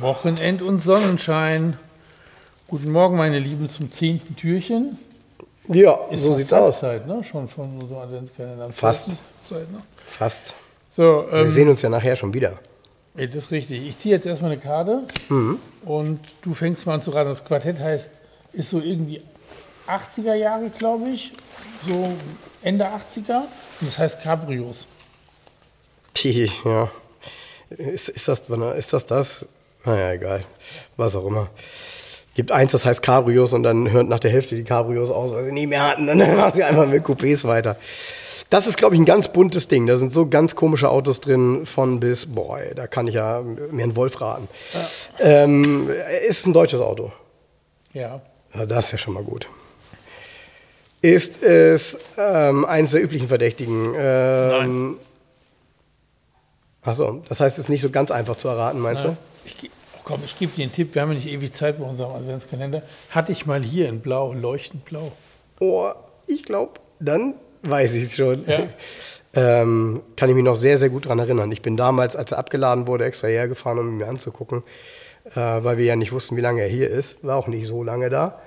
Wochenend und Sonnenschein. Guten Morgen, meine Lieben, zum zehnten Türchen. Ja, Ist so sieht's aus. Halbzeit, ne? Schon von unserem Adventskalender. Fast. Zeit, ne? Fast. So, Wir ähm, sehen uns ja nachher schon wieder. ja, das ist richtig. Ich ziehe jetzt erstmal eine Karte Mhm. und du fängst mal an zu raten. Das Quartett heißt, ist so irgendwie 80er Jahre, glaube ich. So Ende 80er. Und das heißt Cabrios. Tee, ja. Ist, ist, das, ist das das? Naja, egal. Was auch immer. Gibt eins, das heißt Cabrios und dann hört nach der Hälfte die Cabrios aus, weil sie nie mehr hatten. Dann machen sie einfach mit Coupés weiter. Das ist, glaube ich, ein ganz buntes Ding. Da sind so ganz komische Autos drin, von bis, boah, ey, da kann ich ja mir einen Wolf raten. Ähm, ist ein deutsches Auto. Ja. Ja, das ist ja schon mal gut. Ist es ähm, eines der üblichen Verdächtigen? Ähm, Achso, das heißt, es ist nicht so ganz einfach zu erraten, meinst Ja. Ich, oh komm, ich gebe dir einen Tipp. Wir haben ja nicht ewig Zeit bei unserem Adventskalender. Hatte ich mal hier in Blau, leuchtend blau. Oh, ich glaube, dann weiß ich es schon. Ja. ähm, kann ich mich noch sehr, sehr gut daran erinnern. Ich bin damals, als er abgeladen wurde, extra hergefahren, um ihn mir anzugucken, äh, weil wir ja nicht wussten, wie lange er hier ist. War auch nicht so lange da.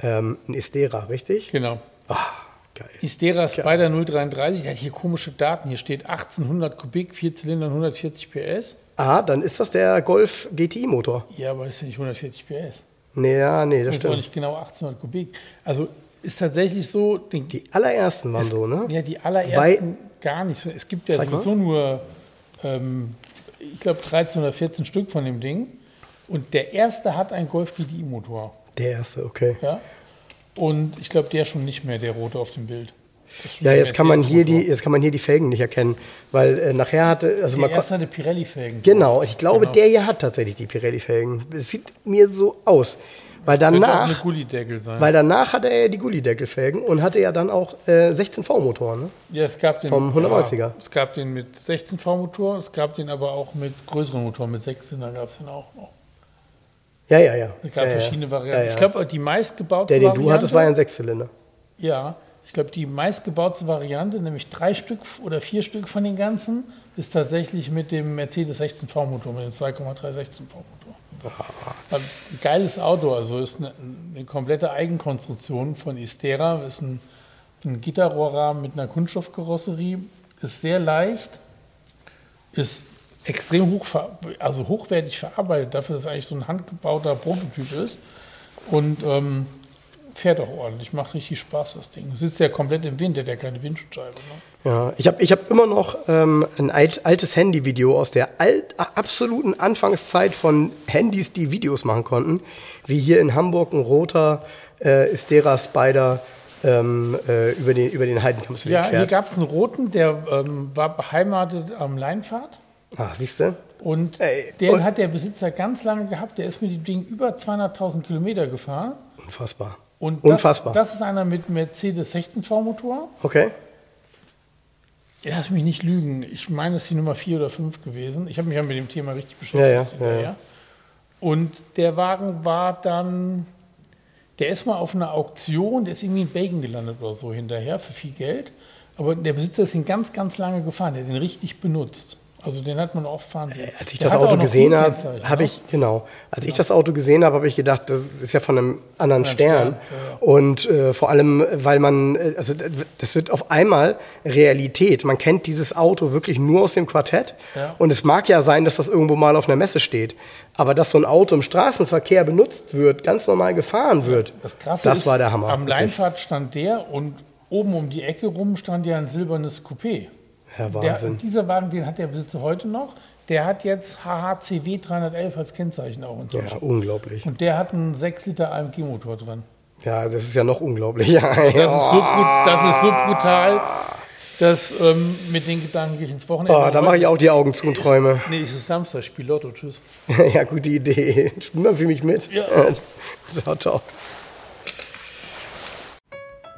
Ähm, ein Istera, richtig? Genau. Ah, geil. Istera Spider 033, der hat hier komische Daten. Hier steht 1800 Kubik, 4 Zylinder, 140 PS. Ah, dann ist das der Golf GTI-Motor. Ja, aber ist ja nicht 140 PS. Nee, ja, nee, das auch stimmt. nicht genau 1800 Kubik. Also ist tatsächlich so, Die allerersten waren so, ne? ja, die allerersten gar nicht so. Es gibt ja Zeig mal. sowieso nur, ähm, ich glaube, 13 oder 14 Stück von dem Ding. Und der erste hat einen Golf GTI-Motor. Der erste, okay. Ja? Und ich glaube, der schon nicht mehr, der rote auf dem Bild. Ja, jetzt kann man hier die, jetzt kann man hier die Felgen nicht erkennen, weil äh, nachher hatte, also Der man erste hatte Pirelli-Felgen. genau, ich glaube, Genau. der hier hat tatsächlich die Pirelli-Felgen. Es sieht mir so aus, weil Könnte auch eine danach, Gullideckel sein. weil danach hatte er ja die Gullideckelfelgen und hatte ja dann auch äh, 16 V-Motor, ne? ja, es gab den, vom 190er. Ja, es gab den mit 16 V-Motor, es gab den aber auch mit größeren Motoren, mit 16 da gab es den auch noch. Ja, ja, ja. Es gab ja, verschiedene Varianten. Ja, ja. Ich glaube, die meistgebaute der, den Variante, du hattest, war ja ein Sechszylinder. Ja, ich glaube, die meistgebaute Variante, nämlich drei Stück oder vier Stück von den ganzen, ist tatsächlich mit dem Mercedes 16 V-Motor, mit dem 2,3 16 V-Motor. Ein geiles Auto, also ist eine, eine komplette Eigenkonstruktion von Istera, ist ein, ein Gitterrohrrahmen mit einer Kunststoffkarosserie, ist sehr leicht, ist extrem hoch, also hochwertig verarbeitet, dafür, dass es eigentlich so ein handgebauter Prototyp ist. Und ähm, fährt auch ordentlich, macht richtig Spaß, das Ding. Sitzt ja komplett im Wind, der hat ja keine Windschutzscheibe. Ne? Ja, ich habe ich hab immer noch ähm, ein alt, altes Handyvideo aus der alt, absoluten Anfangszeit von Handys, die Videos machen konnten, wie hier in Hamburg ein roter äh, Istera Spider ähm, äh, über den, über den Heidenkampfweg Ja, hier gab es einen roten, der ähm, war beheimatet am Leinpfad. Ach, siehst du? Und Ey, den und- hat der Besitzer ganz lange gehabt. Der ist mit dem Ding über 200.000 Kilometer gefahren. Unfassbar. Und das, Unfassbar. Das ist einer mit Mercedes 16 V-Motor. okay. Lass mich nicht lügen. Ich meine, es ist die Nummer 4 oder 5 gewesen. Ich habe mich ja mit dem Thema richtig beschäftigt. Ja, ja, ja. Und der Wagen war dann, der ist mal auf einer Auktion, der ist irgendwie in Belgien gelandet oder so hinterher für viel Geld. Aber der Besitzer ist ihn ganz, ganz lange gefahren. Der hat den richtig benutzt. Also den hat man oft fahren sehen. Äh, Als ich Der das Auto gesehen habe, habe ne? ich, genau, als ich das Auto gesehen habe, habe ich gedacht, das ist ja von einem anderen Stern. Stern, Und äh, vor allem, weil man, äh, also das wird auf einmal Realität. Man kennt dieses Auto wirklich nur aus dem Quartett. Ja. Und es mag ja sein, dass das irgendwo mal auf einer Messe steht. Aber dass so ein Auto im Straßenverkehr benutzt wird, ganz normal gefahren wird, Das Krasse das ist, war der Hammer. Am. Leinpfad stand der und oben um die Ecke rum stand ja ein silbernes Coupé. Ja, Der, Wahnsinn. und dieser Wagen, den hat der Besitzer heute noch. Der hat jetzt HHCW 311 als Kennzeichen auch inzwischen. ja, unglaublich. Und der hat einen 6 Liter AMG-Motor drin. Ja, das ist ja noch unglaublich. Ja, Das ist, so, das ist so brutal. Das, ähm, mit den Gedanken gehe ich ins Wochenende. Oh, da mache ich auch die Augen zu und träume. Nee, es ist Samstag, ich spiele Lotto, tschüss. ja, gute Idee. Spiel mal für mich mit. Ja. ciao, ciao.